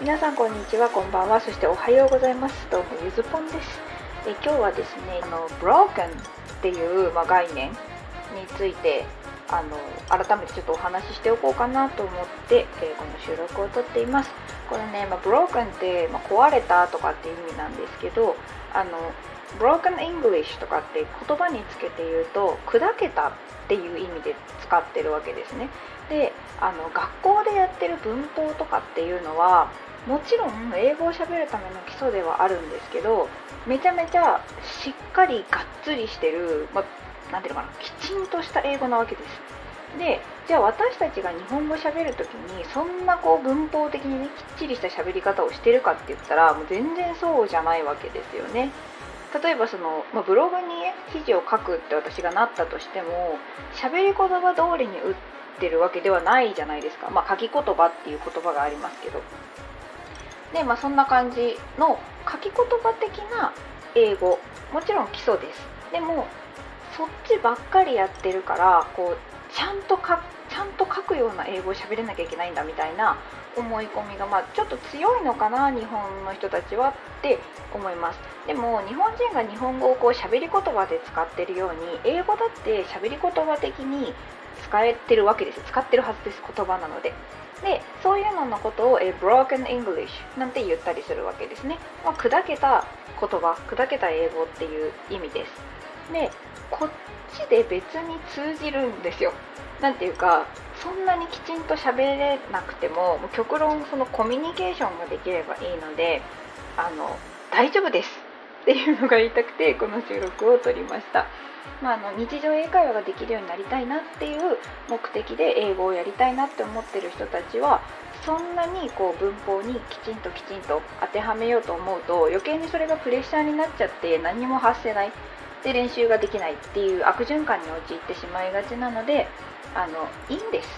皆さんこんにちはこんばんは。そしておはようございますどうもゆずぽんです。え今日はですねあの broken っていう、まあ、概念についてあの改めてちょっとお話ししておこうかなと思って、えー、この収録をとっています。これね、まあ、broken って、まあ、壊れたとかっていう意味なんですけどあの broken English とかって言葉につけて言うと砕けたっていう意味で使ってるわけですね。であの学校でやってる文法とかっていうのはもちろん英語をしゃべるための基礎ではあるんですけどめちゃめちゃしっかりがっつりしてる、まあ、ていうのかなきちんとした英語なわけです。でじゃあ私たちが日本語しゃべる時にそんなこう文法的に、ね、きっちりした喋り方をしてるかって言ったらもう全然そうじゃないわけですよね。例えばその、まあ、ブログに、記事を書くって私がなったとしても喋り言葉通りに打ってるわけではないじゃないですか、まあ、書き言葉っていう言葉がありますけど。で、まあ、そんな感じの書き言葉的な英語。もちろん基礎です。でもそっちばっかりやってるからこうちゃんとかちゃんと書くような英語を喋れなきゃいけないんだみたいな思い込みが、まあ、ちょっと強いのかな日本の人たちはって思います。でも日本人が日本語をこう喋り言葉で使ってるように英語だって喋り言葉的に使えてるわけです。使ってるはずです言葉なので。でそういうののことを、え broken English なんて言ったりするわけですね、まあ、砕けた言葉砕けた英語っていう意味です。でこっちで別に通じるんですよなんていうかそんなにきちんと喋れなくても極論そのコミュニケーションができればいいのであの大丈夫ですっていうのが言いたくてこの収録を撮りました。まあ、あの日常英会話ができるようになりたいなっていう目的で英語をやりたいなって思ってる人たちはそんなにこう文法にきちんときちんと当てはめようと思うと余計にそれがプレッシャーになっちゃって何も発せないで練習ができないっていう悪循環に陥ってしまいがちなのであのいいんです。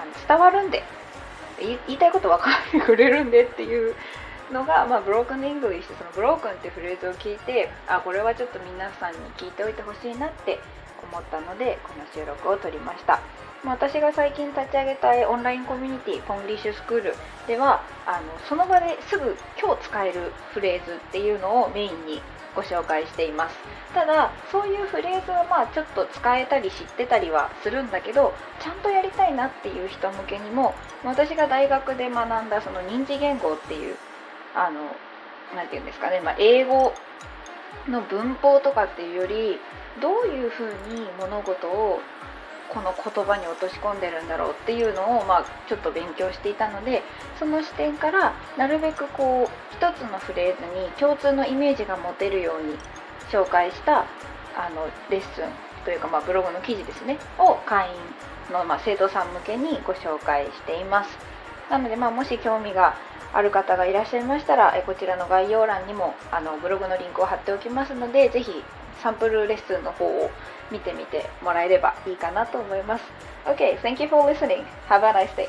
あの伝わるんで。言いたいこと分かってくれるんでっていうのが、まあ、ブロークン・イングリッシュそのブロークンってフレーズを聞いてあこれはちょっと皆さんに聞いておいてほしいなって思ったのでこの収録を撮りました、まあ、私が最近立ち上げたいオンラインコミュニティポンリッシュスクールではあのその場ですぐ今日使えるフレーズっていうのをメインにご紹介しています。ただそういうフレーズはまあちょっと使えたり知ってたりはするんだけどちゃんとやりたいなっていう人向けにも私が大学で学んだその認知言語っていうあの何て言うんですかね、まあ、英語の文法とかっていうよりどういうふうに物事をこの言葉に落とし込んでるんだろうっていうのを、まあ、ちょっと勉強していたのでその視点からなるべくこう一つのフレーズに共通のイメージが持てるように紹介したあのレッスンというか、まあ、ブログの記事ですねを会員の、まあ、生徒さん向けにご紹介しています。なので、まあ、もし興味がある方がいらっしゃいましたらこちらの概要欄にもあのブログのリンクを貼っておきますのでぜひサンプルレッスンの方を見てみてもらえればいいかなと思います。Okay, thank you for listening. Have a nice day.